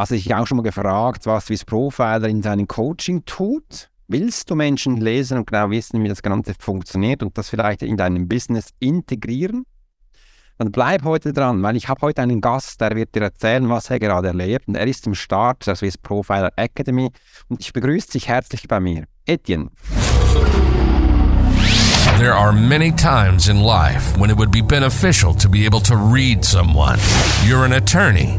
Hast du dich auch schon mal gefragt, was Swiss Profiler in seinem Coaching tut? Willst du Menschen lesen und genau wissen, wie das Ganze funktioniert und das vielleicht in deinem Business integrieren? Dann bleib heute dran, weil ich habe heute einen Gast, der wird dir erzählen, was er gerade erlebt. Und er ist im Start der Swiss Profiler Academy und ich begrüße dich herzlich bei mir. Etienne. There are many times in life when it would be beneficial to be able to read someone. You're an attorney,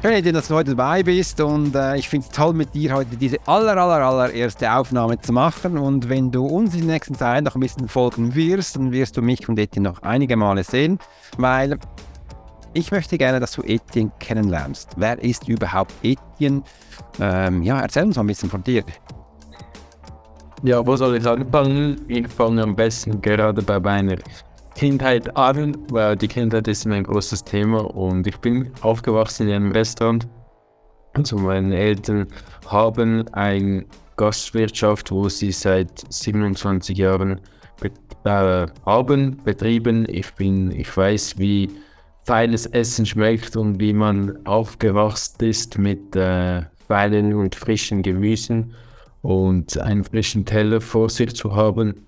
Schön, dass du heute dabei bist und äh, ich finde es toll, mit dir heute diese aller, aller, allererste Aufnahme zu machen. Und wenn du uns in der nächsten Zeit noch ein bisschen folgen wirst, dann wirst du mich und Etienne noch einige Male sehen, weil ich möchte gerne, dass du Etienne kennenlernst. Wer ist überhaupt Etienne? Ähm, ja, erzähl uns mal ein bisschen von dir. Ja, wo soll ich anfangen? Ich fange am besten gerade bei meiner Kindheit an, weil die Kindheit ist mein großes Thema und ich bin aufgewachsen in einem Restaurant. Also meine Eltern haben eine Gastwirtschaft, wo sie seit 27 Jahren be äh, haben, betrieben. Ich bin, ich weiß, wie feines Essen schmeckt und wie man aufgewachsen ist mit äh, feinen und frischen Gemüsen und einen frischen Teller vor sich zu haben.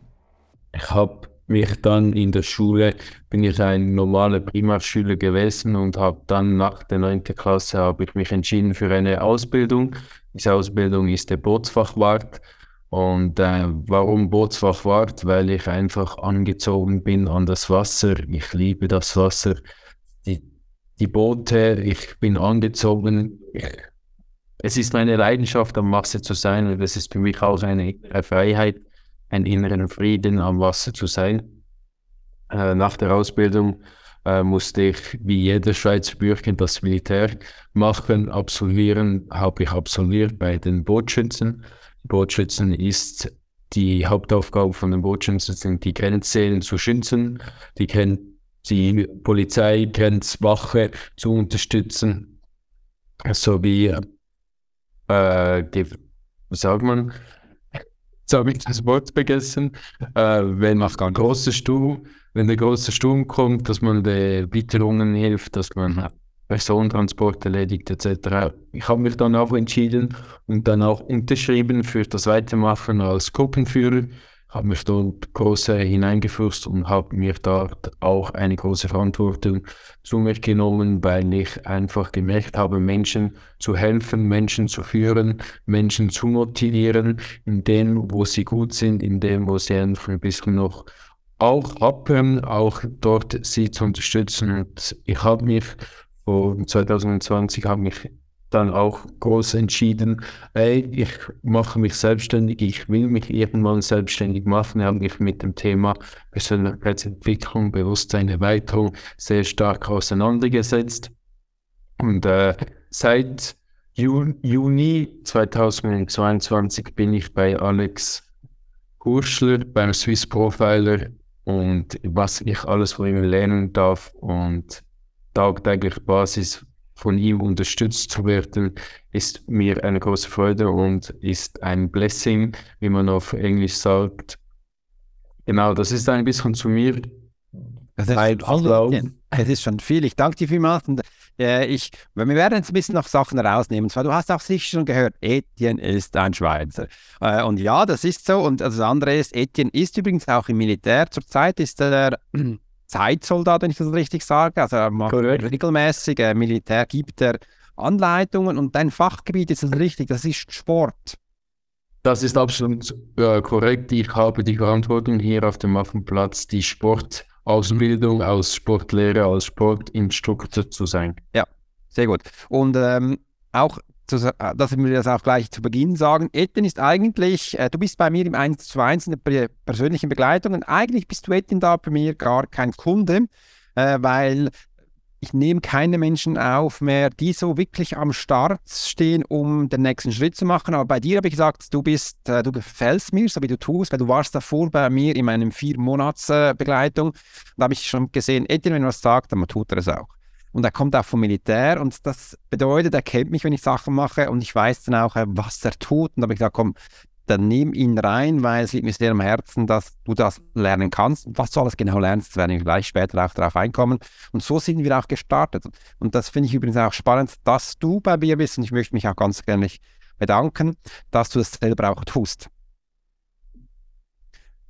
Ich habe mich dann in der Schule, bin ich ein normaler Primarschüler gewesen und habe dann nach der 9. Klasse habe ich mich entschieden für eine Ausbildung. Diese Ausbildung ist der Bootsfachwart. Und äh, warum Bootsfachwart? Weil ich einfach angezogen bin an das Wasser. Ich liebe das Wasser. Die, die Boote, ich bin angezogen. Es ist meine Leidenschaft, am Wasser zu sein und es ist für mich auch eine Freiheit einen inneren Frieden am Wasser zu sein. Äh, nach der Ausbildung äh, musste ich wie jeder Schweizer Bürger das Militär machen, absolvieren, habe ich absolviert bei den Bootschützen. Bootschützen ist die Hauptaufgabe von den Bootschützen, sind die Grenzen zu schützen, die, die Polizei, Grenzwache zu unterstützen, sowie, äh, die, wie sagt man, Jetzt habe ich das Wort vergessen. Äh, wenn ein großer Sturm, wenn der große Sturm kommt, dass man den Witterungen hilft, dass man Personentransport erledigt etc. Ich habe mich dann auch entschieden und dann auch unterschrieben für das Weitermachen als Gruppenführer habe mich dort groß hineingeführt und habe mir dort auch eine große Verantwortung zu mir genommen, weil ich einfach gemerkt habe, Menschen zu helfen, Menschen zu führen, Menschen zu motivieren, in dem, wo sie gut sind, in dem, wo sie einfach ein bisschen noch auch haben, auch dort sie zu unterstützen. Und ich habe mich vor 2020 habe mich dann auch groß entschieden, ey, ich mache mich selbstständig, ich will mich irgendwann selbstständig machen. Habe mich mit dem Thema Persönlichkeitsentwicklung, Bewusstseinserweiterung sehr stark auseinandergesetzt. Und äh, seit Ju Juni 2022 bin ich bei Alex Hurschler beim Swiss Profiler und was ich alles von ihm lernen darf und tagtäglich Basis von ihm unterstützt zu werden, ist mir eine große Freude und ist ein Blessing, wie man auf Englisch sagt. Genau, das ist ein bisschen zu mir. Das ist, es ist schon viel. Ich danke dir vielmals. Und, äh, ich, wir werden jetzt ein bisschen noch Sachen rausnehmen. Und zwar, du hast auch sicher schon gehört, Etienne ist ein Schweizer. Äh, und ja, das ist so. Und das andere ist, Etienne ist übrigens auch im Militär. Zurzeit ist er Zeitsoldat, wenn ich das richtig sage. Also er macht Correct. regelmäßig äh, Militär, gibt er Anleitungen und dein Fachgebiet ist das richtig, das ist Sport. Das ist absolut äh, korrekt. Ich habe die Verantwortung hier auf dem Waffenplatz, die Sportausbildung als Sportlehrer, als Sportinstruktor zu sein. Ja, sehr gut. Und ähm, auch dass wir das auch gleich zu Beginn sagen. Etienne ist eigentlich, äh, du bist bei mir im 1 zu 1 in der persönlichen Begleitung und eigentlich bist du Etienne da bei mir gar kein Kunde, äh, weil ich nehme keine Menschen auf mehr, die so wirklich am Start stehen, um den nächsten Schritt zu machen. Aber bei dir habe ich gesagt, du bist, äh, du gefällst mir, so wie du tust, weil du warst davor bei mir in meinem vier Monats äh, Begleitung. Da habe ich schon gesehen, Etienne, wenn er was sagt, dann tut er es auch. Und er kommt auch vom Militär und das bedeutet, er kennt mich, wenn ich Sachen mache und ich weiß dann auch, äh, was er tut. Und da habe ich gesagt, komm, dann nimm ihn rein, weil es liegt mir sehr am Herzen, dass du das lernen kannst. Was du alles genau lernst, werden wir gleich später auch darauf einkommen. Und so sind wir auch gestartet. Und das finde ich übrigens auch spannend, dass du bei mir bist. Und ich möchte mich auch ganz gerne bedanken, dass du das selber auch tust.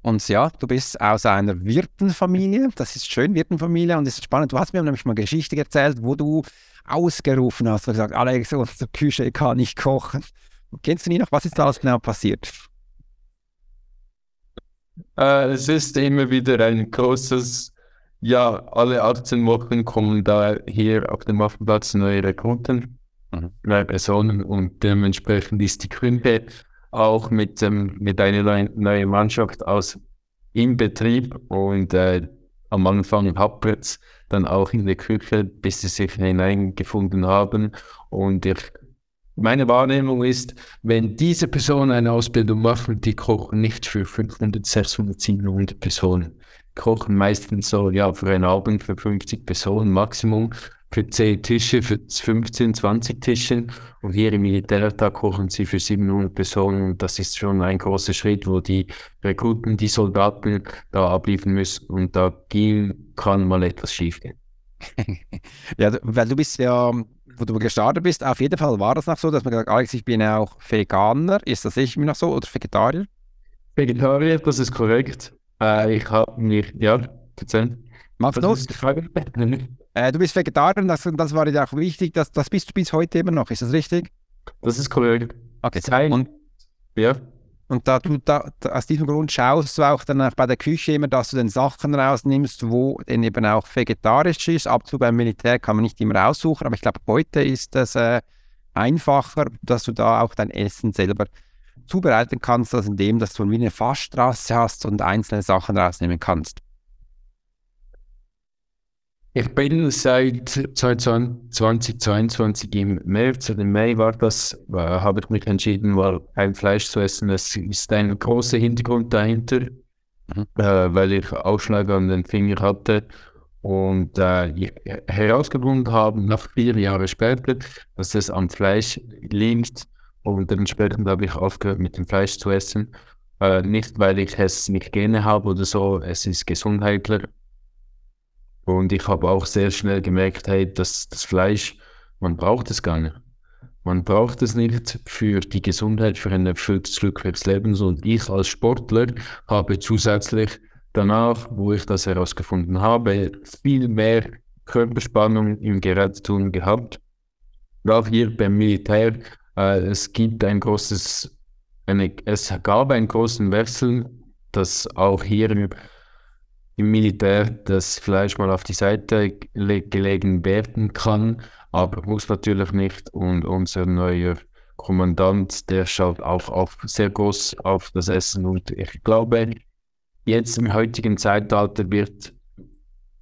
Und ja, du bist aus einer Wirtenfamilie. Das ist schön, Wirtenfamilie. Und es ist spannend. Du hast mir nämlich mal eine Geschichte erzählt, wo du ausgerufen hast und gesagt, Alex, unsere Küche kann nicht kochen. Kennst du nie noch, was ist da alles genau passiert? Äh, es ist immer wieder ein großes, ja, alle 18 Wochen kommen da hier auf dem Waffenplatz neue Rekruten, mhm. neue Personen und dementsprechend ist die Küche auch mit, ähm, mit einer neuen Mannschaft aus im Betrieb und äh, am Anfang hapert dann auch in der Küche, bis sie sich hineingefunden haben und ich meine Wahrnehmung ist, wenn diese Personen eine Ausbildung machen, die kochen nicht für 500, 600, 700 Personen. Kochen meistens so, ja, für einen Abend für 50 Personen Maximum, für 10 Tische, für 15, 20 Tische. Und hier im Militärtag kochen sie für 700 Personen. Und das ist schon ein großer Schritt, wo die Rekruten, die Soldaten da abliefern müssen. Und da kann mal etwas schiefgehen. ja, weil du bist ja wo du gestartet bist, auf jeden Fall war das noch so, dass man gesagt hat, Alex, ich bin auch Veganer. Ist das ich noch so oder Vegetarier? Vegetarier, das ist korrekt. Äh, ich habe mir, ja, erzählt. Magst du äh, Du bist Vegetarier das, das war dir auch wichtig. Das, das bist du bis heute immer noch, ist das richtig? Das ist korrekt. Okay, Sein. und ja. Und da du da, da, aus diesem Grund schaust du auch dann auch bei der Küche immer, dass du den Sachen rausnimmst, wo denn eben auch vegetarisch ist. Ab zu beim Militär kann man nicht immer raussuchen, aber ich glaube, heute ist es äh, einfacher, dass du da auch dein Essen selber zubereiten kannst, als indem, dass du wie eine Fassstraße hast und einzelne Sachen rausnehmen kannst. Ich bin seit 2022 im März oder im Mai war das, äh, habe ich mich entschieden, mal ein Fleisch zu essen. Es ist ein großer Hintergrund dahinter, mhm. äh, weil ich Ausschlag an den Finger hatte und äh, herausgefunden habe, nach vier Jahren später, dass es am Fleisch liegt und dementsprechend habe ich aufgehört mit dem Fleisch zu essen. Äh, nicht, weil ich es nicht gerne habe oder so, es ist gesundheitler und ich habe auch sehr schnell gemerkt, hey, dass das Fleisch, man braucht es gar nicht. Man braucht es nicht für die Gesundheit, für ein erfülltes, glückliches. Und ich als Sportler habe zusätzlich danach, wo ich das herausgefunden habe, viel mehr Körperspannung im Gerätetun gehabt. Auch hier beim Militär, äh, es gibt ein großes, eine, es gab einen großen Wechsel, dass auch hier im Militär das Fleisch mal auf die Seite gelegen werden kann, aber muss natürlich nicht. Und unser neuer Kommandant, der schaut auch auf, sehr groß auf das Essen. Und ich glaube, jetzt im heutigen Zeitalter wird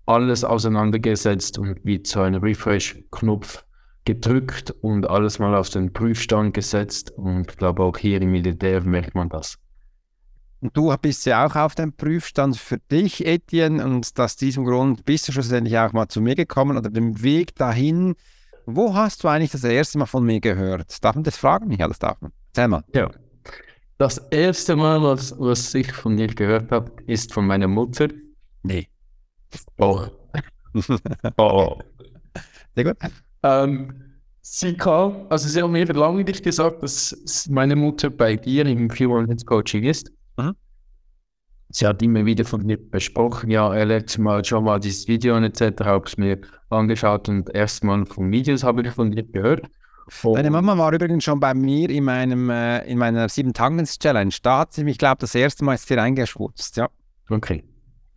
alles auseinandergesetzt und wie zu einem Refresh-Knopf gedrückt und alles mal auf den Prüfstand gesetzt. Und ich glaube, auch hier im Militär merkt man das. Und du bist ja auch auf dem Prüfstand für dich, Etienne, und aus diesem Grund bist du schlussendlich auch mal zu mir gekommen oder dem Weg dahin. Wo hast du eigentlich das erste Mal von mir gehört? Darf man das fragen? Ja, das darf man. Erzähl mal. Ja. Das erste Mal, was, was ich von dir gehört habe, ist von meiner Mutter. Nee. Oh. oh. Sehr gut. Ähm, sie kam, also sie hat mir lange nicht gesagt, dass meine Mutter bei dir im Pure Coaching ist. Mhm. Sie hat immer wieder von mir besprochen, ja, Alex, mal schon mal dieses Video und etc. habe es mir angeschaut und erstmal von Videos habe ich von dir gehört. Und Deine Mama war übrigens schon bei mir in, meinem, äh, in meiner sieben Tagens challenge Da hat sie mich, glaube ich, das erste Mal ist sie reingeschwutzt, ja. Okay.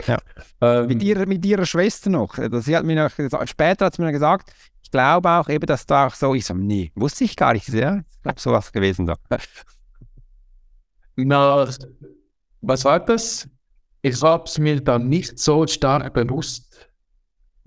Ja. Ähm, mit, ihrer, mit ihrer Schwester noch. Sie hat mir noch gesagt, später hat sie mir gesagt, ich glaube auch eben, dass da auch so, ich so, nee, wusste ich gar nicht. Ja, ich glaube, sowas gewesen da. Na, was war das? Ich habe es mir dann nicht so stark bewusst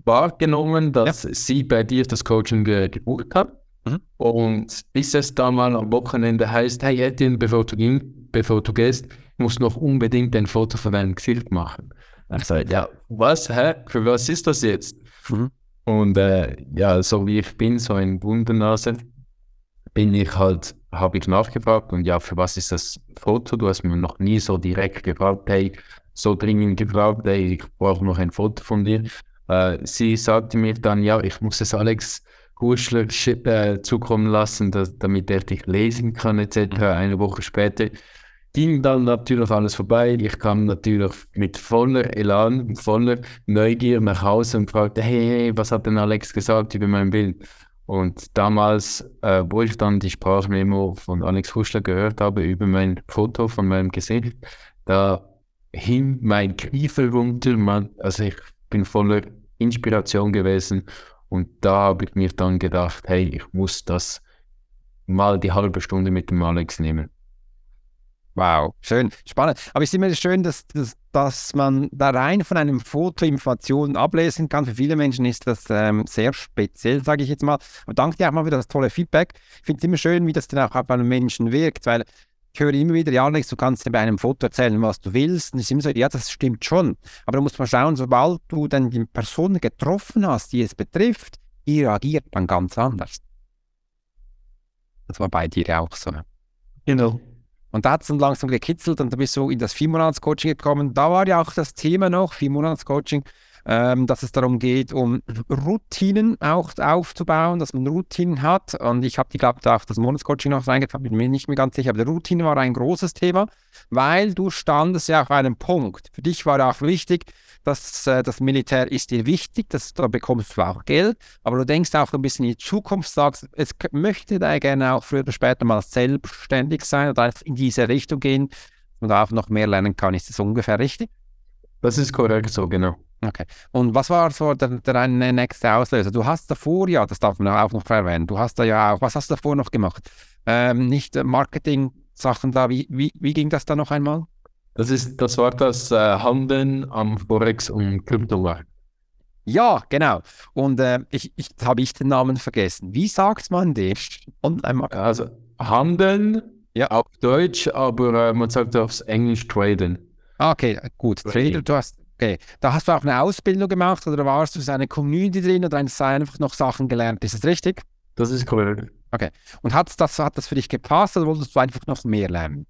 wahrgenommen, dass ja. sie bei dir das Coaching ge gebucht hat. Mhm. Und bis es dann mal am Wochenende heißt, hey Etienne, bevor du, bevor du gehst, musst noch unbedingt ein Foto von deinem Gesicht machen. Ich sage, ja, was, hä? Für was ist das jetzt? Mhm. Und äh, ja, so wie ich bin, so ein Wundernase, bin ich halt, habe ich nachgefragt und ja, für was ist das Foto? Du hast mir noch nie so direkt gefragt, hey, so dringend gefragt, hey, ich brauche noch ein Foto von dir. Äh, sie sagte mir dann, ja, ich muss es Alex Guschler äh, zukommen lassen, dass, damit er dich lesen kann, etc. Eine Woche später ging dann natürlich alles vorbei. Ich kam natürlich mit voller Elan, voller Neugier nach Hause und fragte, hey, hey was hat denn Alex gesagt über mein Bild? Und damals, äh, wo ich dann die Sprachmemo von Alex Huschler gehört habe über mein Foto von meinem Gesicht, da hing mein Kiefer runter. Man, also ich bin voller Inspiration gewesen und da habe ich mir dann gedacht, hey, ich muss das mal die halbe Stunde mit dem Alex nehmen. Wow, schön, spannend. Aber es ist immer schön, dass, dass, dass man da rein von einem Foto Informationen ablesen kann. Für viele Menschen ist das ähm, sehr speziell, sage ich jetzt mal. Aber danke dir auch mal für das tolle Feedback. Ich finde es immer schön, wie das dann auch auf einem Menschen wirkt, weil ich höre immer wieder, ja, Alex, du kannst dir bei einem Foto erzählen, was du willst. Und ist immer so, ja, das stimmt schon. Aber du musst mal schauen, sobald du dann die Person getroffen hast, die es betrifft, die reagiert dann ganz anders. Das war bei dir auch so. Genau. Und da hat es dann langsam gekitzelt und da bist du in das Vier-Monats-Coaching gekommen. Da war ja auch das Thema noch, Vier-Monats-Coaching, ähm, dass es darum geht, um Routinen auch aufzubauen, dass man Routinen hat. Und ich habe die, glaube ich, auch das Monatscoaching noch reingetan, bin mir nicht mehr ganz sicher. Aber die Routine war ein großes Thema, weil du standest ja auf einem Punkt. Für dich war auch wichtig, dass äh, das Militär ist dir wichtig, dass, da bekommst du auch Geld, aber du denkst auch ein bisschen in die Zukunft, sagst, es möchte da gerne auch früher oder später mal selbstständig sein oder in diese Richtung gehen und auch noch mehr lernen kann. Ist das ungefähr richtig? Das ist korrekt, so genau. Okay. Und was war so der, der nächste Auslöser? Du hast davor ja, das darf man auch noch erwähnen, du hast da ja auch, was hast du davor noch gemacht? Ähm, nicht Marketing-Sachen da, wie, wie, wie ging das da noch einmal? Das, ist, das war das äh, Handeln am Forex- und Kryptomarkt. Ja, genau. Und äh, ich, ich habe ich den Namen vergessen. Wie sagt man den? Also Handeln ja. auf Deutsch, aber äh, man sagt aufs Englisch traden. Ah, okay, gut. Trader, du hast, okay. Da hast du auch eine Ausbildung gemacht oder warst du in einer Community drin oder hast einfach noch Sachen gelernt? Ist das richtig? Das ist korrekt. Okay. Und hat das, hat das für dich gepasst oder wolltest du einfach noch mehr lernen?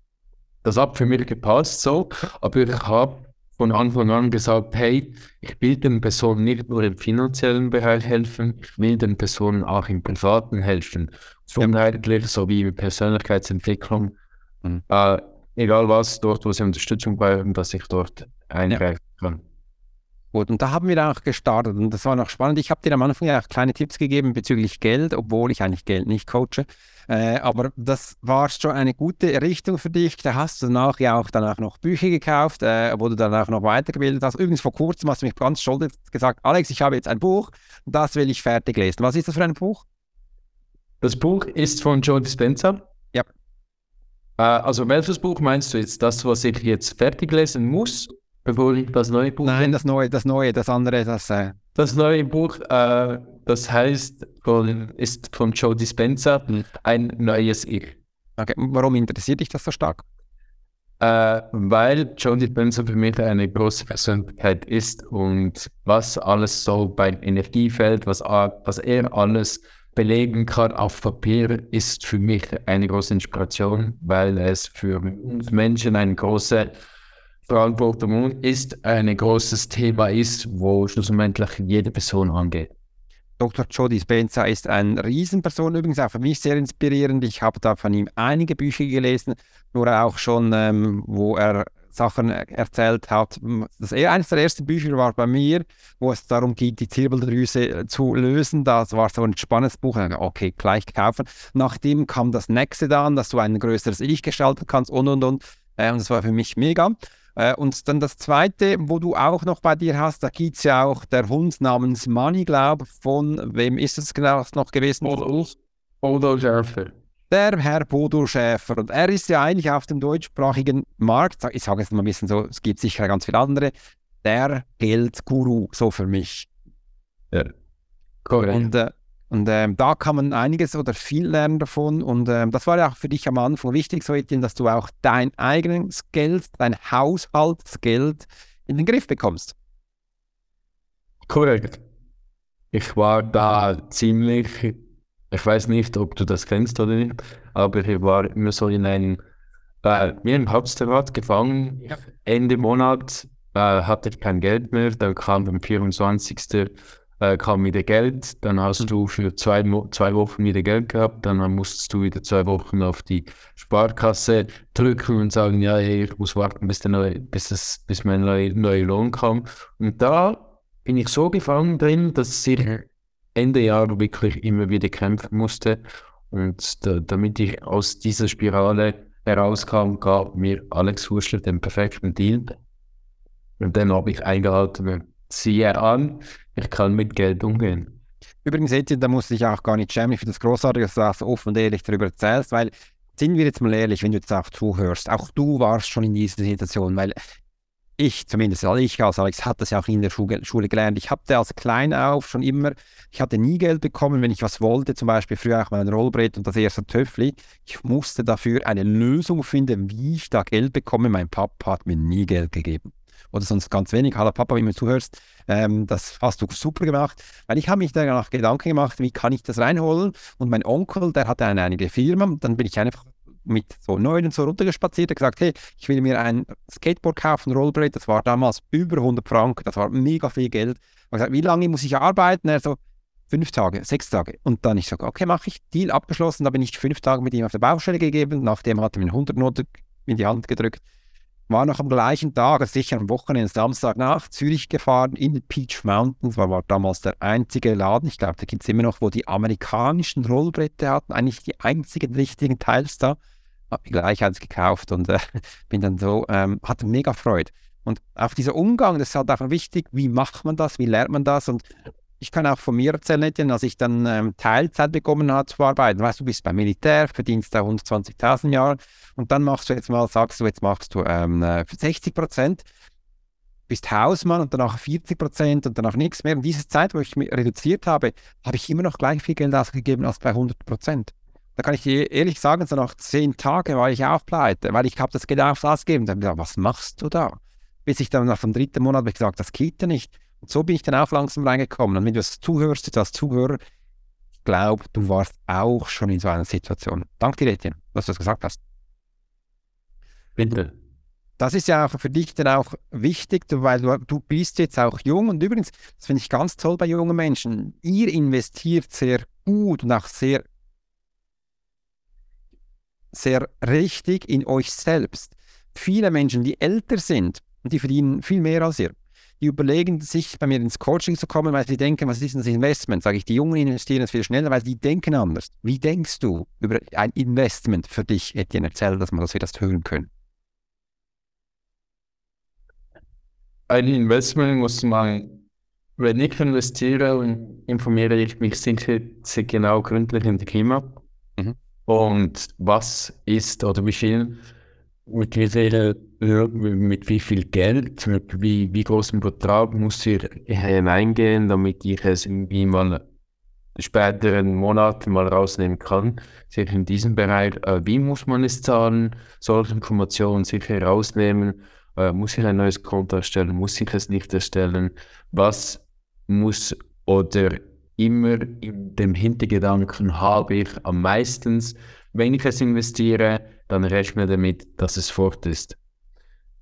Das hat für mich gepasst so, aber ich habe von Anfang an gesagt, hey, ich will den Personen nicht nur im finanziellen Bereich helfen, ich will den Personen auch im privaten helfen. Gesundheitlich sowie in Persönlichkeitsentwicklung. Mhm. Äh, egal was, dort, wo sie Unterstützung brauchen, dass ich dort eingreifen kann. Gut, und da haben wir auch gestartet und das war noch spannend. Ich habe dir am Anfang ja auch kleine Tipps gegeben bezüglich Geld, obwohl ich eigentlich Geld nicht coache. Äh, aber das war schon eine gute Richtung für dich. Da hast du danach ja auch danach noch Bücher gekauft, äh, wo du danach noch weitergebildet hast. Übrigens vor kurzem hast du mich ganz stolz gesagt, Alex, ich habe jetzt ein Buch, das will ich fertig lesen. Was ist das für ein Buch? Das Buch ist von Joe Dispenza. Ja. Äh, also welches Buch meinst du jetzt? Das, was ich jetzt fertig lesen muss, bevor ich das neue Buch... Nein, das neue, das neue, das andere, das... Äh das neue Buch, äh, das heißt, von, ist von Joe Dispenza, hm. ein neues Ich. Okay. Warum interessiert dich das so stark? Äh, weil Joe Dispenza für mich eine große Persönlichkeit ist und was alles so beim Energiefeld, was, was er alles belegen kann auf Papier, ist für mich eine große Inspiration, weil es für uns Menschen eine große Verantwortung ist, ein großes Thema ist, wo schlussendlich jede Person angeht. Dr. Jody Spencer ist eine Riesenperson, übrigens auch für mich sehr inspirierend. Ich habe da von ihm einige Bücher gelesen, nur auch schon, ähm, wo er Sachen erzählt hat. Das eines der ersten Bücher war bei mir, wo es darum geht, die Zirbeldrüse äh, zu lösen. Das war so ein spannendes Buch. Okay, gleich kaufen. Nachdem kam das nächste dann, dass du ein größeres Ich gestalten kannst und und und. Äh, und das war für mich mega. Äh, und dann das zweite, wo du auch noch bei dir hast, da gibt es ja auch der Hund namens Money, glaube von wem ist es genau noch gewesen? Bodo Schäfer. Der Herr Bodo Schäfer. Und er ist ja eigentlich auf dem deutschsprachigen Markt, ich sage es mal ein bisschen so, es gibt sicher ganz viele andere, der Geldguru, so für mich. Ja. Korrekt. Und, äh, und ähm, da kann man einiges oder viel lernen davon. Und ähm, das war ja auch für dich am Anfang wichtig, so Etienne, dass du auch dein eigenes Geld, dein Haushaltsgeld in den Griff bekommst. Korrekt. Ich war da ziemlich, ich weiß nicht, ob du das kennst oder nicht, aber ich war immer so in einem, äh, mir im Hamsterrad gefangen. Ja. Ende Monat äh, hatte ich kein Geld mehr, dann kam am 24 äh, kam wieder Geld, dann hast mhm. du für zwei, zwei Wochen wieder Geld gehabt, dann musstest du wieder zwei Wochen auf die Sparkasse drücken und sagen, ja, hey, ich muss warten, bis, der neue, bis, das, bis mein neuer neue Lohn kam. Und da bin ich so gefangen drin, dass ich Ende Jahr wirklich immer wieder kämpfen musste. Und da, damit ich aus dieser Spirale herauskam, gab mir Alex Huschler den perfekten Deal. Und den habe ich eingehalten. Siehe an, ich kann mit Geld umgehen. Übrigens, Etienne, da muss ich auch gar nicht schämen. Ich finde das großartig, dass du das offen und ehrlich darüber erzählst, weil, sind wir jetzt mal ehrlich, wenn du jetzt auch zuhörst, auch du warst schon in dieser Situation, weil ich zumindest, also ich als Alex hatte das ja auch in der Schule, gelernt. Ich hatte als klein auf schon immer, ich hatte nie Geld bekommen, wenn ich was wollte, zum Beispiel früher auch mal ein Rollbrett und das erste Töffli. Ich musste dafür eine Lösung finden, wie ich da Geld bekomme. Mein Papa hat mir nie Geld gegeben oder sonst ganz wenig. Hallo Papa, wenn du zuhörst, ähm, das hast du super gemacht. Weil ich habe mich danach Gedanken gemacht, wie kann ich das reinholen? Und mein Onkel, der hatte eine einige Firma, dann bin ich einfach mit so neun und so runtergespaziert und gesagt, hey, ich will mir ein Skateboard kaufen, Rollbrett, das war damals über 100 Franken, das war mega viel Geld. Ich gesagt, wie lange muss ich arbeiten? Er so, fünf Tage, sechs Tage. Und dann ich sage, okay, mache ich, Deal abgeschlossen, da bin ich fünf Tage mit ihm auf der Baustelle gegeben, nachdem hat er mir 100 Noten in die Hand gedrückt war noch am gleichen Tag, sicher am Wochenende, Samstag nach Zürich gefahren, in den Peach Mountains, war, war damals der einzige Laden, ich glaube, da gibt es immer noch, wo die amerikanischen Rollbrette hatten, eigentlich die einzigen richtigen Teils da. Habe mir gleich eins gekauft und äh, bin dann so, ähm, hatte mega Freude. Und auch dieser Umgang, das ist halt einfach wichtig, wie macht man das, wie lernt man das und ich kann auch von mir erzählen, als ich dann ähm, Teilzeit bekommen habe zu arbeiten. Weißt du, bist beim Militär, verdienst da 120.000 Jahre und dann machst du jetzt mal, sagst du, jetzt machst du ähm, 60 äh, Prozent, bist Hausmann und danach 40 Prozent und danach nichts mehr. Und diese Zeit, wo ich mich reduziert habe, habe ich immer noch gleich viel Geld ausgegeben als bei 100 Prozent. Da kann ich dir ehrlich sagen, so nach zehn Tagen war ich auch pleite, weil ich habe das Geld aufs Ausgeben. Dann habe ich gesagt, was machst du da? Bis ich dann nach dem dritten Monat habe ich gesagt, das geht ja nicht. Und so bin ich dann auch langsam reingekommen. Und wenn du das zuhörst, als Zuhörer, ich glaube, du warst auch schon in so einer Situation. Danke dir, Etienne, dass du das gesagt hast. Bitte. Das ist ja auch für dich dann auch wichtig, weil du, du bist jetzt auch jung und übrigens, das finde ich ganz toll bei jungen Menschen. Ihr investiert sehr gut und auch sehr, sehr richtig in euch selbst. Viele Menschen, die älter sind und die verdienen viel mehr als ihr, die überlegen sich, bei mir ins Coaching zu kommen, weil sie denken, was ist denn das Investment? Sage ich, die Jungen investieren es viel schneller, weil die denken anders. Wie denkst du über ein Investment für dich, Etienne? Erzähl das mal, dass wir das hören können. Ein Investment muss man, wenn ich investiere, informiere ich mich sicher sehr genau gründlich in dem Thema. Mhm. Und was ist oder wie viel mit wie, viel, mit wie viel Geld, mit wie, wie großem Betrag muss ich hineingehen, damit ich es irgendwie mal späteren Monaten mal rausnehmen kann. Sicher in diesem Bereich, äh, wie muss man es zahlen, solche Informationen sicher rausnehmen, äh, muss ich ein neues Konto erstellen, muss ich es nicht erstellen, was muss oder immer in dem Hintergedanken habe ich am meisten, wenn ich es investiere, dann rechne damit, dass es fort ist.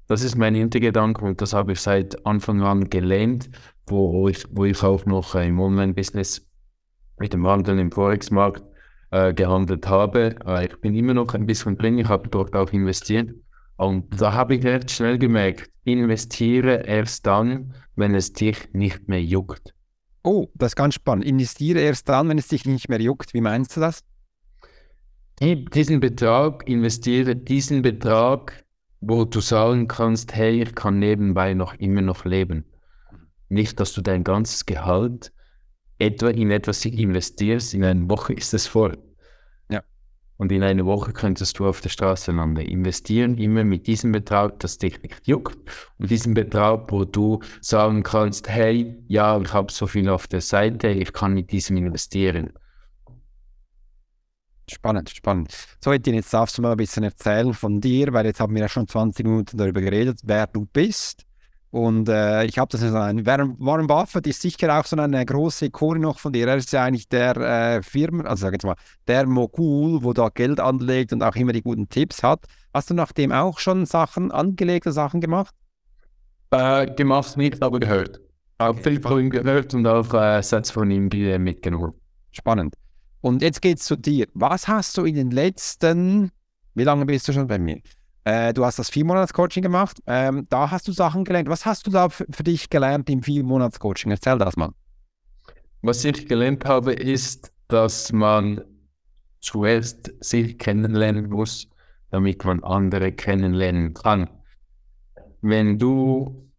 Das ist mein Hintergedanke und das habe ich seit Anfang an gelernt, wo ich, wo ich auch noch im Online-Business mit dem Handel im Forex-Markt äh, gehandelt habe. Äh, ich bin immer noch ein bisschen drin, ich habe dort auch investiert. Und da habe ich recht schnell gemerkt, investiere erst dann, wenn es dich nicht mehr juckt. Oh, das ist ganz spannend. Investiere erst dann, wenn es dich nicht mehr juckt. Wie meinst du das? diesen Betrag, investiere diesen Betrag, wo du sagen kannst, hey, ich kann nebenbei noch immer noch leben. Nicht, dass du dein ganzes Gehalt etwa in etwas investierst, in eine Woche ist es voll. Ja. Und in einer Woche könntest du auf der Straße landen. Investieren immer mit diesem Betrag, das dich nicht juckt. Und diesem Betrag, wo du sagen kannst, hey, ja, ich habe so viel auf der Seite, ich kann mit diesem investieren. Spannend, spannend. So, Etienne, jetzt darfst du mal ein bisschen erzählen von dir, weil jetzt haben wir ja schon 20 Minuten darüber geredet, wer du bist. Und äh, ich habe das so ein, Warren Buffett ist sicher auch so eine große Ikone noch von dir. Er ist ja eigentlich der äh, Firmen, also sag jetzt mal, der Mogul, wo da Geld anlegt und auch immer die guten Tipps hat. Hast du nach dem auch schon Sachen, angelegte Sachen gemacht? Äh, gemacht nicht, aber gehört. Auch viel von ihm gehört und auch äh, Sätze von ihm mitgenommen. Spannend. Und jetzt geht es zu dir. Was hast du in den letzten, wie lange bist du schon bei mir? Äh, du hast das Vier-Monats-Coaching gemacht. Ähm, da hast du Sachen gelernt. Was hast du da für, dich gelernt im Vier-Monats-Coaching? Erzähl das mal. Was ich gelernt habe, ist, dass man zuerst sich kennenlernen muss, damit man andere kennenlernen kann. Wenn du,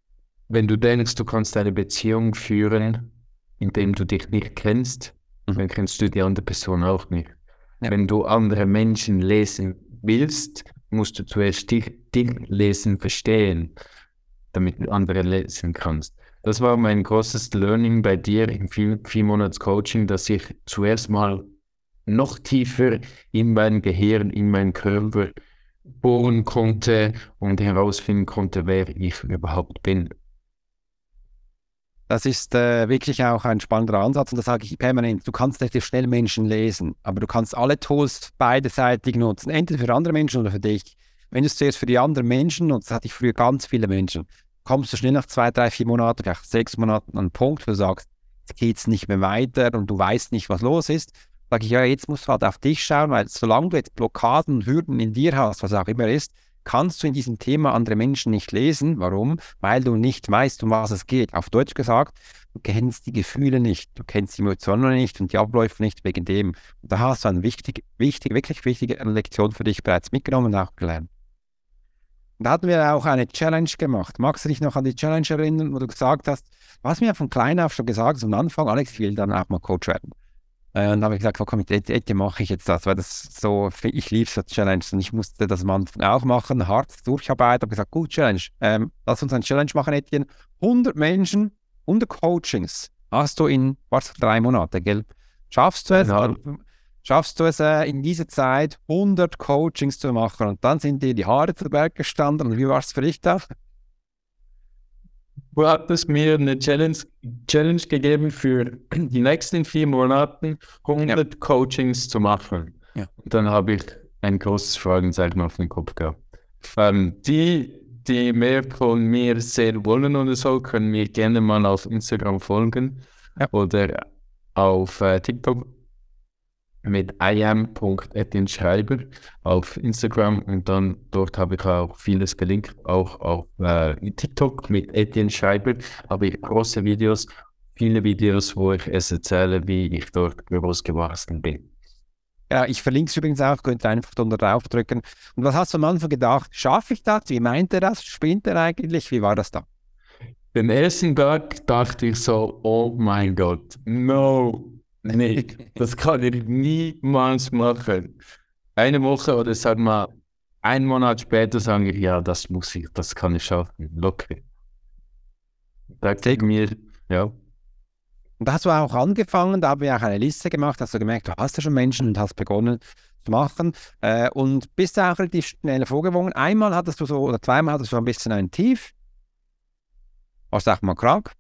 wenn du denkst, du kannst eine Beziehung führen, indem du dich nicht kennst, Mhm. Dann kennst du die andere Person auch nicht. Ja. Wenn du andere Menschen lesen willst, musst du zuerst dich, dich lesen verstehen, damit du andere lesen kannst. Das war mein großes Learning bei dir im vier, vier Monats Coaching, dass ich zuerst mal noch tiefer in mein Gehirn, in meinen Körper bohren konnte und herausfinden konnte, wer ich überhaupt bin. Das ist äh, wirklich auch ein spannender Ansatz und das sage ich permanent. Du kannst relativ schnell Menschen lesen, aber du kannst alle Tools beiderseitig nutzen, entweder für andere Menschen oder für dich. Wenn du es zuerst für die anderen Menschen nutzt, das hatte ich früher ganz viele Menschen, kommst du schnell nach zwei, drei, vier Monaten, vielleicht sechs Monaten an einen Punkt, wo du sagst, jetzt geht es nicht mehr weiter und du weißt nicht, was los ist. Sage ich, ja, jetzt musst du halt auf dich schauen, weil solange du jetzt Blockaden, und Hürden in dir hast, was auch immer ist, kannst du in diesem Thema andere Menschen nicht lesen. Warum? Weil du nicht weißt, um was es geht. Auf Deutsch gesagt, du kennst die Gefühle nicht, du kennst die Emotionen nicht und die Abläufe nicht wegen dem. Und da hast du eine wichtig, wichtig, wirklich wichtige Lektion für dich bereits mitgenommen und auch gelernt. Da hatten wir auch eine Challenge gemacht. Magst du dich noch an die Challenge erinnern, wo du gesagt hast, was mir von klein auf schon gesagt hast, am Anfang, Alex, ich will dann auch mal Coach werden. Äh, und dann habe ich gesagt, komm, mit Ette mache ich jetzt das, weil das so, ich liebe so Challenge und ich musste das am Anfang auch machen, hart durcharbeiten, habe gesagt, gut, Challenge, ähm, lass uns eine Challenge machen, Etienne. 100 Menschen, 100 Coachings hast du in, was, drei Monate, gell? Schaffst du es? Ja. Schaffst du es äh, in dieser Zeit 100 Coachings zu machen? Und dann sind dir die Haare zu Berg gestanden. Und wie war es für dich da? Du hattest mir eine Challenge, Challenge gegeben für die nächsten vier Monate 100 ja. Coachings zu machen. Ja. Und dann habe ich ein großes Fragezeichen auf den Kopf gehabt. Ähm, die, die mehr von mir sehen wollen oder so, können mir gerne mal auf Instagram folgen ja. oder auf äh, TikTok mit iam.etinschreiber auf Instagram und dann dort habe ich auch vieles gelinkt, auch auf äh, TikTok mit Etienne Schreiber habe ich große Videos, viele Videos, wo ich es erzähle, wie ich dort groß gewachsen bin. Ja, ich verlinke es übrigens auch, könnt ihr einfach unter drauf drücken. Und was hast du am Anfang gedacht? Schaffe ich das? Wie meint er das? Spinnt er eigentlich? Wie war das da? Den ersten Tag dachte ich so, oh mein Gott, no, Nee, das kann ich niemals machen. Eine Woche oder sag mal, einen Monat später sage ich, ja, das muss ich, das kann ich schaffen. Locker. Sagt mir, ja. Und da hast du auch angefangen, da haben wir auch eine Liste gemacht, hast du gemerkt, du hast ja schon Menschen und hast begonnen zu machen äh, und bist auch relativ schnell vorgewogen. Einmal hattest du so, oder zweimal hattest du ein bisschen ein Tief, warst auch mal krank,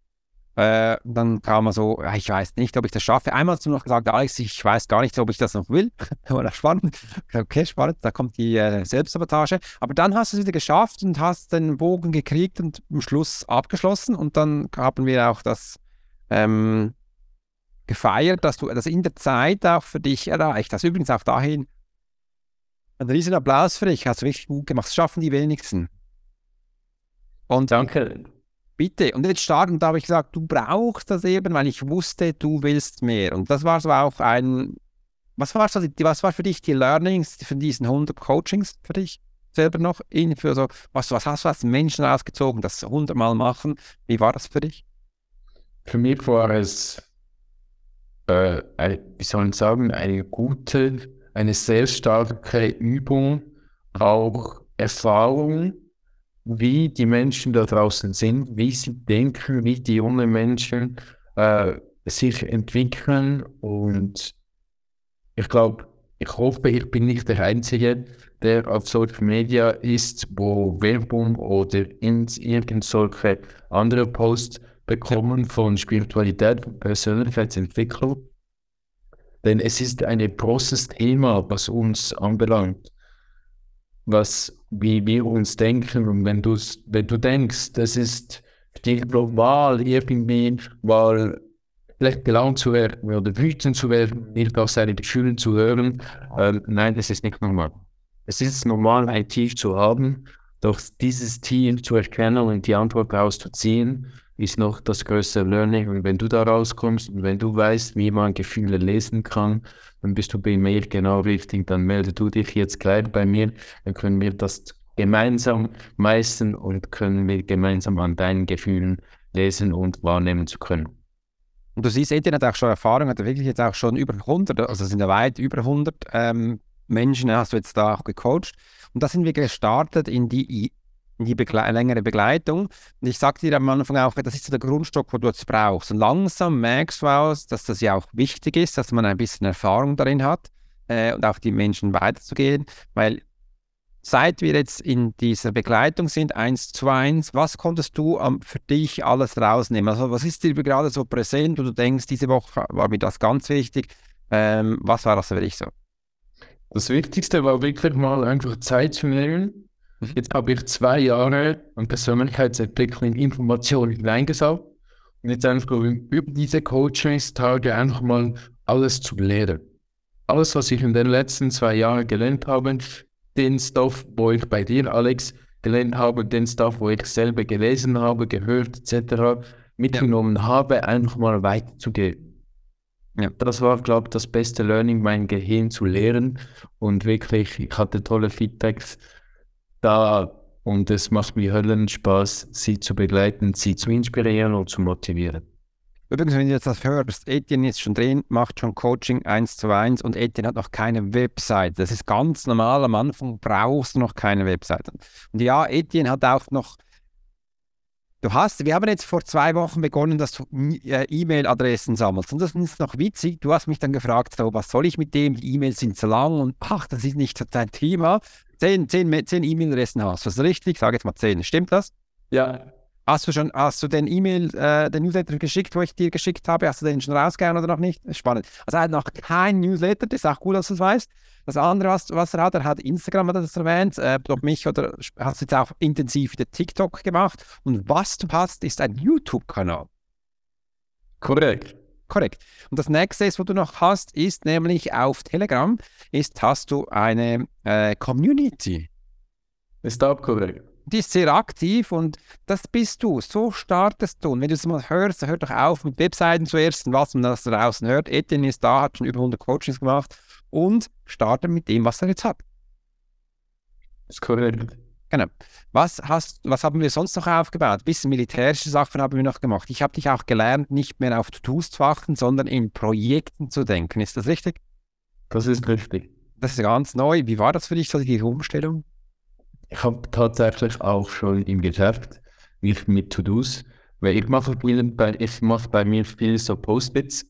äh, dann kam er so, ich weiß nicht, ob ich das schaffe. Einmal hast du noch gesagt, Alex, ich weiß gar nicht, ob ich das noch will. War spannend. Okay, spannend, da kommt die äh, Selbstsabotage. Aber dann hast du es wieder geschafft und hast den Bogen gekriegt und am Schluss abgeschlossen. Und dann haben wir auch das ähm, gefeiert, dass du das in der Zeit auch für dich erreicht hast. Übrigens auch dahin ein riesen Applaus für dich. Hast du richtig gut gemacht. Das schaffen die wenigsten. Und Danke. Bitte. Und jetzt starten, da habe ich gesagt, du brauchst das eben, weil ich wusste, du willst mehr. Und das war so auch ein, was war, so die, was war für dich die Learnings von diesen 100 Coachings für dich? selber noch in für so, was, was hast du als Menschen rausgezogen, das hundertmal machen? Wie war das für dich? Für mich war es, äh, wie soll ich sagen, eine gute, eine sehr starke Übung, auch Erfahrung, wie die Menschen da draußen sind, wie sie denken, wie die jungen Menschen äh, sich entwickeln. Und ich glaube, ich hoffe, ich bin nicht der Einzige, der auf Social Media ist, wo Werbung oder irgend solche andere Posts bekommen von Spiritualität und Persönlichkeitsentwicklung. Denn es ist ein großes Thema, was uns anbelangt, was, wie wir uns denken. Und wenn, wenn du denkst, das ist global irgendwie, weil vielleicht gelaunt zu werden oder wütend zu werden, nicht auf seine Gefühle zu hören. Ähm, nein, das ist nicht normal. Es ist normal, ein Tief zu haben, doch dieses Tief zu erkennen und die Antwort daraus zu ziehen, ist noch das größte Learning. Und wenn du da rauskommst und wenn du weißt, wie man Gefühle lesen kann, dann bist du bei mir genau richtig. Dann melde du dich jetzt gleich bei mir. Dann können wir das gemeinsam meistern und können wir gemeinsam an deinen Gefühlen lesen und wahrnehmen zu können. Und du siehst, Etienne hat auch schon Erfahrung, hat wirklich jetzt auch schon über 100, also sind ja weit über 100 ähm, Menschen, hast du jetzt da auch gecoacht. Und da sind wir gestartet in die, die Begle längere Begleitung. Und ich sagte dir am Anfang auch, das ist so der Grundstock, wo du jetzt brauchst. Und langsam merkst du aus, dass das ja auch wichtig ist, dass man ein bisschen Erfahrung darin hat äh, und auch die Menschen weiterzugehen, weil seit wir jetzt in dieser Begleitung sind, eins zu eins, was konntest du um, für dich alles rausnehmen? Also was ist dir gerade so präsent, wo du denkst, diese Woche war mir das ganz wichtig? Ähm, was war das für dich so? Das Wichtigste war wirklich mal einfach Zeit zu nehmen. Mhm. Jetzt habe ich zwei Jahre an Persönlichkeitsentwicklung Informationen hineingesaugt und jetzt einfach über diese Coachingstage einfach mal alles zu lernen. Alles, was ich in den letzten zwei Jahren gelernt habe, den Stoff, wo ich bei dir, Alex, gelernt habe, den Stoff, wo ich selber gelesen habe, gehört etc., mitgenommen ja. habe, einfach mal weiterzugeben. Ja. Das war, glaube ich, das beste Learning, mein Gehirn zu lehren. Und wirklich, ich hatte tolle Feedbacks da und es macht mir Höllenspaß, sie zu begleiten, sie zu inspirieren und zu motivieren. Übrigens, wenn du jetzt das hörst, Etienne ist schon drin, macht schon Coaching 1 zu 1 und Etienne hat noch keine Website. Das ist ganz normal. Am Anfang brauchst du noch keine Website. Und ja, Etienne hat auch noch. Du hast, wir haben jetzt vor zwei Wochen begonnen, dass du äh, E-Mail-Adressen sammelst. Und das ist noch witzig. Du hast mich dann gefragt, so, was soll ich mit dem? Die E-Mails sind zu lang und ach, das ist nicht dein Thema. Zehn, zehn, zehn E-Mail-Adressen hast du. Das ist richtig? Ich sage jetzt mal zehn. Stimmt das? Ja. Hast du schon, hast du den E-Mail, äh, den Newsletter geschickt, wo ich dir geschickt habe? Hast du den schon rausgehauen oder noch nicht? Spannend. Also er hat noch kein Newsletter, das ist auch gut, dass du es weißt. Das andere, was, was er hat, er hat Instagram, hat er das erwähnt, äh, durch mich oder hast du jetzt auch intensiv wieder TikTok gemacht. Und was du hast, ist ein YouTube-Kanal. Korrekt. Korrekt. Und das nächste, was du noch hast, ist nämlich auf Telegram, ist, hast du eine äh, Community. Ist auch korrekt die ist sehr aktiv und das bist du. So startest du. Und wenn du es mal hörst, hör doch auf mit Webseiten zuerst und was man da draußen hört. Etienne ist da, hat schon über 100 Coachings gemacht und starte mit dem, was er jetzt hat. Das ist korrekt. Genau. Was, hast, was haben wir sonst noch aufgebaut? Ein bisschen militärische Sachen haben wir noch gemacht. Ich habe dich auch gelernt, nicht mehr auf To-Dos zu achten, sondern in Projekten zu denken. Ist das richtig? Das ist richtig. Das ist ganz neu. Wie war das für dich, so die Umstellung? Ich habe tatsächlich auch schon im Geschäft mich mit To-Dos, weil ich mache, bei, ich mache bei mir viel so Post-its.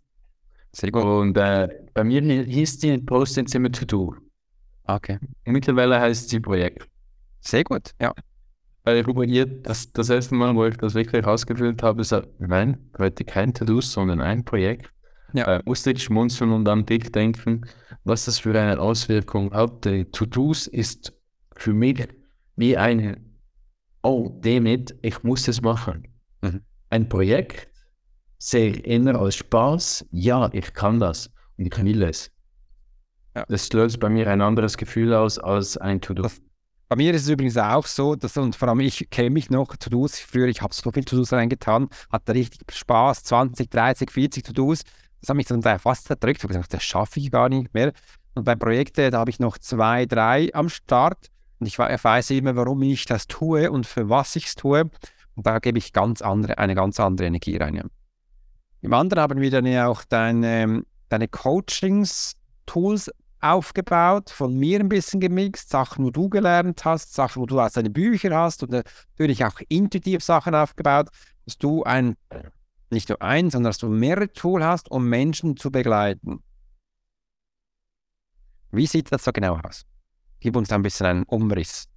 Sehr gut. Und äh, bei mir hieß die Post-its immer To-Do. Okay. Mittlerweile heißt sie Projekt. Sehr gut, ja. Weil ich probiert, das, das erste Mal, wo ich das wirklich ausgefüllt habe, so, nein, heute kein To-Dos, sondern ein Projekt. Ja. Äh, musste ich schmunzeln und an dich denken, was das für eine Auswirkung hat. To-Dos ist für mich wie eine, oh, damit, ich muss es machen. Mhm. Ein Projekt sehe ich eher als Spaß, ja, ich kann das und ich will es. Ja. Das löst bei mir ein anderes Gefühl aus als ein To-Do. Bei mir ist es übrigens auch so, dass, und vor allem ich kenne mich noch, To-Dos, früher, ich habe so viel To-Dos reingetan, hatte richtig Spaß, 20, 30, 40 To-Dos. Das hat mich dann fast erdrückt. Ich habe gesagt, das schaffe ich gar nicht mehr. Und bei Projekten, da habe ich noch zwei, drei am Start. und ich weiß immer, warum ich das tue und für was ich es tue. Und da gebe ich ganz andere, eine ganz andere Energie rein. Im anderen haben wir dann ja auch deine, deine Coachings-Tools aufgebaut, von mir ein bisschen gemixt, Sachen, wo du gelernt hast, Sachen, wo du aus deinen Büchern hast und natürlich auch intuitiv Sachen aufgebaut, dass du ein, nicht nur ein, sondern dass du mehrere Tools hast, um Menschen zu begleiten. Wie sieht das so genau aus? Gib uns da ein bisschen einen Umriss.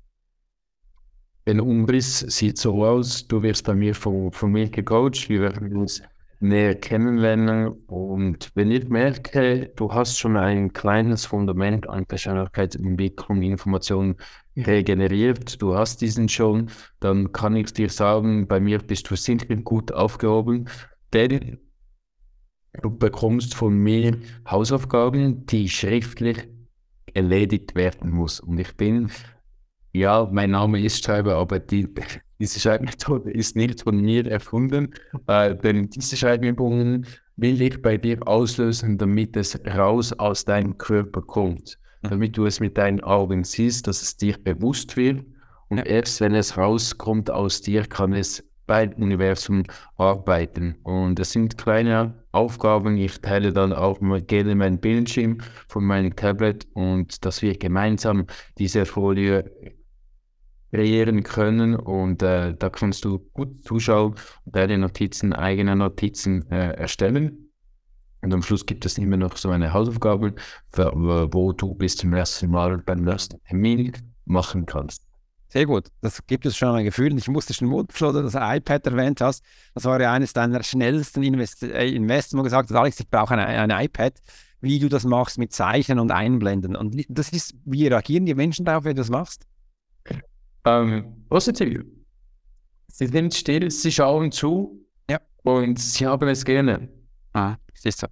Ein Umriss sieht so aus, du wirst bei mir von, von mir gecoacht, wir werden uns näher kennenlernen und wenn ich merke, du hast schon ein kleines Fundament an Persönlichkeitsentwicklung, Informationen regeneriert, du hast diesen schon, dann kann ich dir sagen, bei mir bist du sicher gut aufgehoben, denn du bekommst von mir Hausaufgaben, die schriftlich erledigt werden muss. Und ich bin, ja, mein Name ist Schreiber, aber die, diese Schreibmethode ist nicht von mir erfunden, äh, denn diese Schreibübungen will ich bei dir auslösen, damit es raus aus deinem Körper kommt. Mhm. Damit du es mit deinen Augen siehst, dass es dir bewusst wird. Und erst wenn es rauskommt aus dir, kann es beim Universum arbeiten. Und das sind kleine Aufgaben. Ich teile dann auch gerne meinen Bildschirm von meinem Tablet und dass wir gemeinsam diese Folie kreieren können und äh, da kannst du gut zuschauen und deine Notizen, eigene Notizen äh, erstellen. Und am Schluss gibt es immer noch so eine Hausaufgabe, wo du bis zum ersten Mal beim ersten Termin machen kannst. Sehr gut. Das gibt es schon ein Gefühl. Ich musste schon dass du das iPad erwähnt hast. Das war ja eines deiner schnellsten Invest äh, Investments, wo gesagt hast, Alex, ich brauche ein, ein iPad. Wie du das machst mit Zeichnen und Einblenden. Und das ist, wie reagieren die Menschen darauf, wenn du das machst? Ähm, positiv. Sie sind still, sie schauen zu ja. und sie haben es gerne. Ah, siehst du.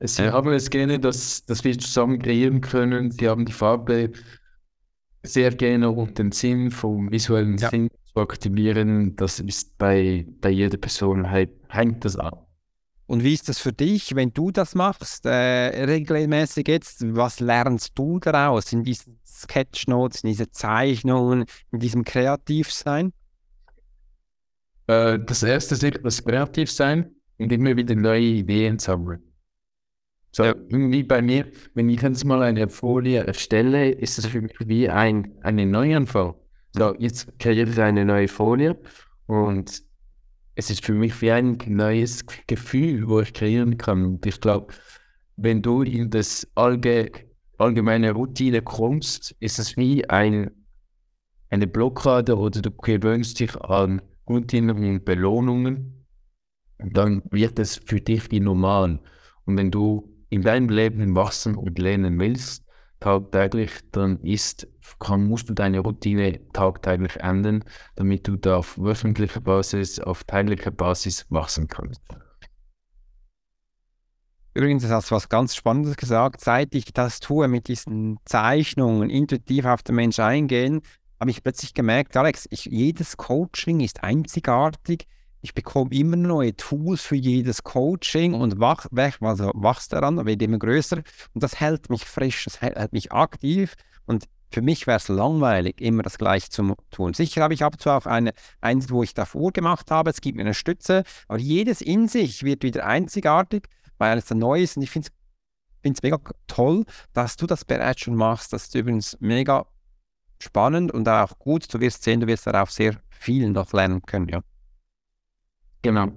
Sie ja. haben es gerne, dass, dass wir zusammen kreieren können. Sie haben die Farbe sehr gerne und den Sinn vom visuellen ja. Sinn zu aktivieren, das ist bei, bei jeder Person halt, hängt das an. Und wie ist das für dich, wenn du das machst, äh, regelmäßig jetzt? Was lernst du daraus in diesen Sketchnotes, in diesen Zeichnungen, in diesem Kreativsein? Äh, das erste ist das Kreativsein und immer wieder neue Ideen sammeln. So, irgendwie bei mir, wenn ich jetzt mal eine Folie erstelle, ist das für mich wie ein, ein Neuanfang. So, jetzt kreiere ich eine neue Folie und es ist für mich wie ein neues Gefühl, wo ich kreieren kann. Und ich glaube, wenn du in das allge allgemeine Routine kommst, ist es wie ein, eine Blockade oder du gewöhnst dich an Routinen Belohnungen. Dann wird es für dich wie normal. Und wenn du in deinem Leben wachsen und lernen willst, tagtäglich, dann ist, kann, musst du deine Routine tagtäglich ändern, damit du da auf wöchentlicher Basis, auf täglicher Basis wachsen kannst. Übrigens hast du was ganz Spannendes gesagt. Seit ich das tue mit diesen Zeichnungen, intuitiv auf den Mensch eingehen, habe ich plötzlich gemerkt, Alex, ich, jedes Coaching ist einzigartig. Ich bekomme immer neue Tools für jedes Coaching und wach, also wachst daran, wird immer größer. Und das hält mich frisch, das hält mich aktiv. Und für mich wäre es langweilig, immer das Gleiche zu tun. Sicher habe ich ab und zu auch eine, eins, wo ich davor gemacht habe, es gibt mir eine Stütze, aber jedes in sich wird wieder einzigartig, weil es neu ist und ich finde es mega toll, dass du das bereits schon machst. Das ist übrigens mega spannend und auch gut. Du wirst sehen, du wirst darauf sehr viel noch lernen können, ja. Genau.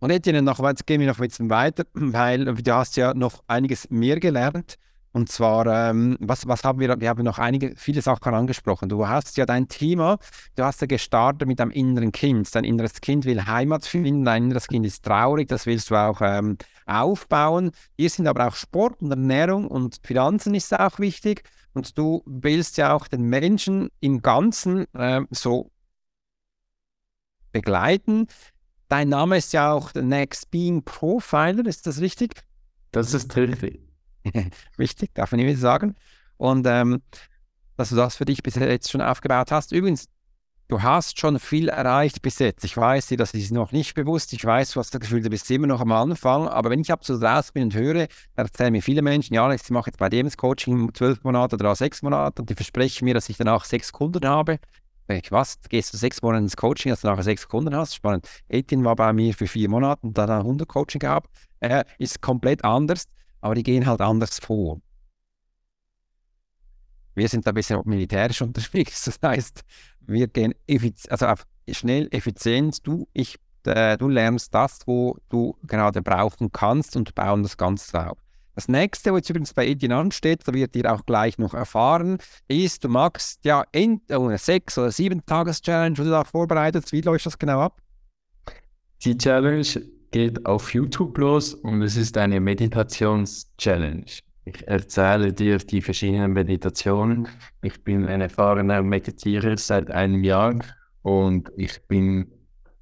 Und Etienne, noch, jetzt gehen wir noch ein bisschen weiter, weil du hast ja noch einiges mehr gelernt. Und zwar, ähm, was, was haben wir, wir haben noch einige, viele Sachen angesprochen. Du hast ja dein Thema, du hast ja gestartet mit deinem inneren Kind. Dein inneres Kind will Heimat finden, dein inneres Kind ist traurig, das willst du auch ähm, aufbauen. Hier sind aber auch Sport und Ernährung und Finanzen ist auch wichtig. Und du willst ja auch den Menschen im Ganzen äh, so begleiten. Dein Name ist ja auch The Next Being Profiler, ist das richtig? Das ist richtig. Wichtig, darf man nicht sagen. Und ähm, dass du das für dich bis jetzt schon aufgebaut hast. Übrigens, du hast schon viel erreicht bis jetzt. Ich weiß dir, das ist noch nicht bewusst. Ich weiß, du hast das Gefühl, du bist immer noch am Anfang. Aber wenn ich ab so draußen bin und höre, erzählen mir viele Menschen, ja, ich mache jetzt bei dem das Coaching zwölf Monate oder sechs Monate und die versprechen mir, dass ich danach sechs Kunden habe. Was? Gehst du sechs Monate ins Coaching, dass du nachher sechs Kunden hast? Spannend. Etienne war bei mir für vier Monate und dann 100 Coaching gehabt. Er ist komplett anders, aber die gehen halt anders vor. Wir sind da ein bisschen militärisch unterwegs. Das heißt, wir gehen also schnell, effizient. Du, ich, äh, du lernst das, wo du gerade brauchen kannst und bauen das Ganze auf. Das nächste, was übrigens bei Etienne ansteht, da wird ihr auch gleich noch erfahren, ist, du magst ja eine sechs- oder sieben Tages-Challenge, wo du da vorbereitet. Wie läuft das genau ab? Die Challenge geht auf YouTube los und es ist eine Meditations-Challenge. Ich erzähle dir die verschiedenen Meditationen. Ich bin ein erfahrener Meditierer seit einem Jahr und ich bin,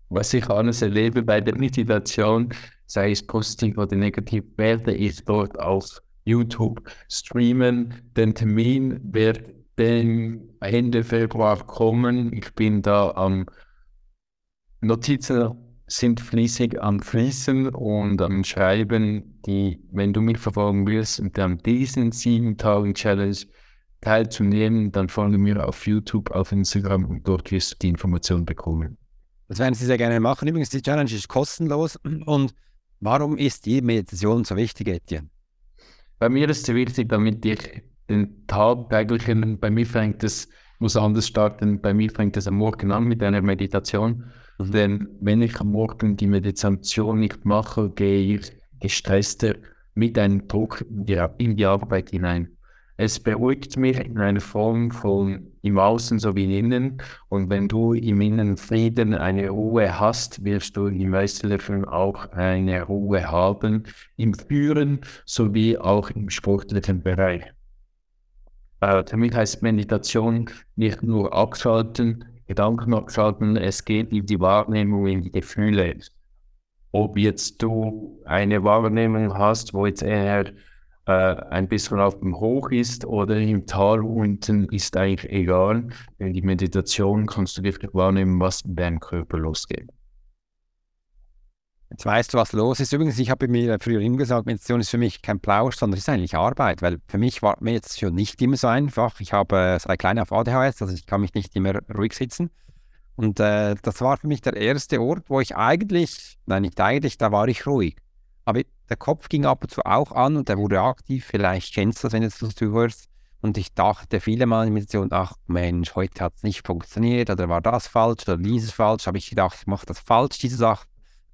was ich alles erlebe bei der Meditation, sei es positiv oder negativ, werde ich dort auf YouTube streamen. Den Termin wird Ende Februar kommen. Ich bin da am Notizen sind fließig am Fließen und am Schreiben, die, wenn du mich verfolgen willst und an diesen sieben Tagen Challenge teilzunehmen, dann folge mir auf YouTube, auf Instagram und dort wirst du die Informationen bekommen. Das werden Sie sehr gerne machen. Übrigens, die Challenge ist kostenlos. Und warum ist die Meditation so wichtig, Etienne? Bei mir ist es wichtig, damit ich den Tag eigentlich, bei mir fängt es, muss anders starten, bei mir fängt es am Morgen an mit einer Meditation Mhm. Denn wenn ich am Morgen die Meditation nicht mache, gehe ich gestresster mit einem Druck in die Arbeit hinein. Es beruhigt mich in einer Form von im Außen sowie im Innen. Und wenn du im Innen Frieden, eine Ruhe hast, wirst du im Äußeren auch eine Ruhe haben, im Führen sowie auch im sportlichen Bereich. Äh, damit heißt Meditation nicht nur abschalten, Gedanken abschalten, es geht in die Wahrnehmung, in die Gefühle. Ob jetzt du eine Wahrnehmung hast, wo jetzt eher äh, ein bisschen auf dem Hoch ist oder im Tal unten, ist eigentlich egal. In die Meditation kannst du wirklich wahrnehmen, was in deinem Körper losgeht. Jetzt weißt du, was los ist. Übrigens, ich habe mir früher immer gesagt, Meditation ist für mich kein Plausch, sondern es ist eigentlich Arbeit, weil für mich war Meditation nicht immer so einfach. Ich habe äh, seit klein auf ADHS, also ich kann mich nicht immer ruhig sitzen. Und äh, das war für mich der erste Ort, wo ich eigentlich, nein, nicht eigentlich, da war ich ruhig. Aber der Kopf ging ab und zu auch an und der wurde aktiv. Vielleicht kennst du das, wenn du das zuhörst. Und ich dachte viele Mal in Meditation, ach Mensch, heute hat es nicht funktioniert oder war das falsch oder dieses falsch. Habe ich gedacht, ich mache das falsch, diese Sache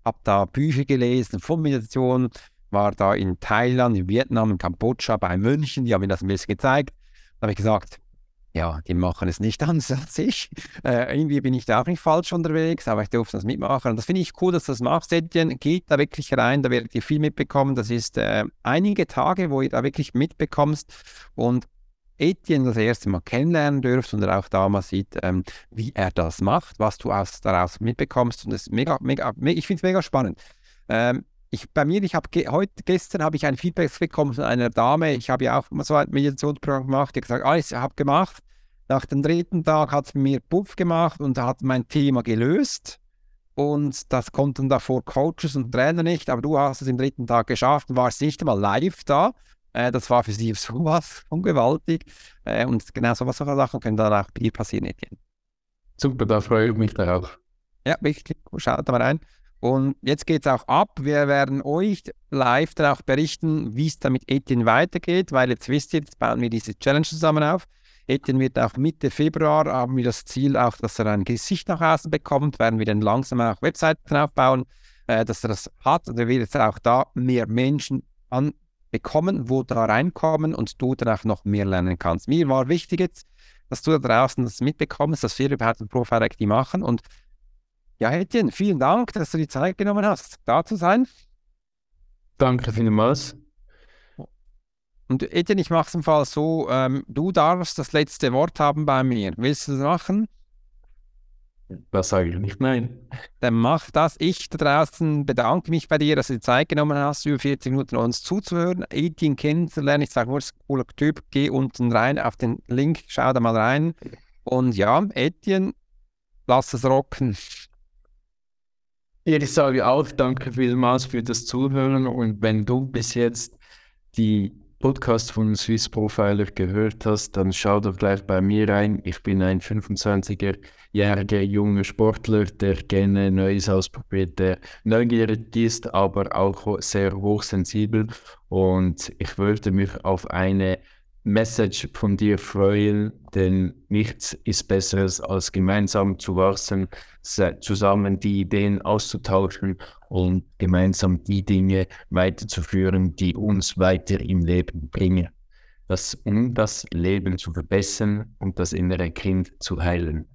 habe da Bücher gelesen von Meditation, war da in Thailand, in Vietnam, in Kambodscha, bei München, die haben mir das ein bisschen gezeigt. Da habe ich gesagt, ja, die machen es nicht anders als ich. Äh, irgendwie bin ich da auch nicht falsch unterwegs, aber ich durfte das mitmachen. Und das finde ich cool, dass du das machst, Etienne. Geht da wirklich rein, da werdet ihr viel mitbekommen. Das ist äh, einige Tage, wo ihr da wirklich mitbekommst. Und Etienne das erste Mal kennenlernen dürft und auch da mal sieht, ähm, wie er das macht, was du aus, daraus mitbekommst. Und das mega, mega, ich finde es mega spannend. Ähm, ich, bei mir, ich habe ge heute, gestern habe ich ein Feedback bekommen von einer Dame. Ich habe ja auch so ein Meditationsprogramm gemacht. Die hat gesagt, ah, ich habe gemacht. Nach dem dritten Tag hat es mir Puff gemacht und hat mein Thema gelöst. Und das konnten davor Coaches und Trainer nicht, aber du hast es im dritten Tag geschafft und warst nicht einmal live da. Äh, das war für sie sowas von gewaltig. Äh, und genau sowas solche Sachen können dann auch bei dir passieren, Etienne. Super, da freue ich mich darauf. Ja, wirklich. Schaut da mal rein. Und jetzt geht es auch ab. Wir werden euch live dann auch berichten, wie es da mit Etienne weitergeht, weil jetzt wisst ihr, jetzt bauen wir diese Challenge zusammen auf. Etienne wird auch Mitte Februar, haben wir das Ziel auch, dass er ein Gesicht nach außen bekommt, werden wir dann langsam auch Webseiten aufbauen, äh, dass er das hat. Und er wird jetzt auch da mehr Menschen an, bekommen, wo da reinkommen und du danach noch mehr lernen kannst. Mir war wichtig jetzt, dass du da draußen das mitbekommst, dass wir überhaupt ein Profile Acting machen. Und ja, Etienne, vielen Dank, dass du die Zeit genommen hast, da zu sein. Danke vielmals. Und Etienne, ich mache es im Fall so, ähm, du darfst das letzte Wort haben bei mir. Willst du das machen? Das sage ich nicht nein. Dann mach das. Ich da draußen bedanke mich bei dir, dass du die Zeit genommen hast, über 40 Minuten uns zuzuhören, Etienne kennenzulernen. Ich sage nur, ist ein cooler Typ. Geh unten rein auf den Link, schau da mal rein. Und ja, Etienne, lass es rocken. Ich sage auch danke vielmals für das Zuhören und wenn du bis jetzt die Podcast von Swiss Profiler gehört hast, dann schau doch gleich bei mir rein. Ich bin ein 25-jähriger junger Sportler, der gerne Neues ausprobiert, der neugierig ist, aber auch sehr hochsensibel. Und ich wollte mich auf eine Message von dir freuen, denn nichts ist Besseres als gemeinsam zu wachsen, zusammen die Ideen auszutauschen und gemeinsam die Dinge weiterzuführen, die uns weiter im Leben bringen. Das, um das Leben zu verbessern und das innere Kind zu heilen.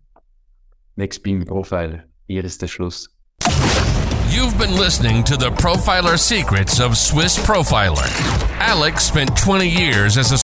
Next Beam Profiler, hier ist der Schluss. You've been listening to the Profiler Secrets of Swiss Profiler. Alex spent 20 years as a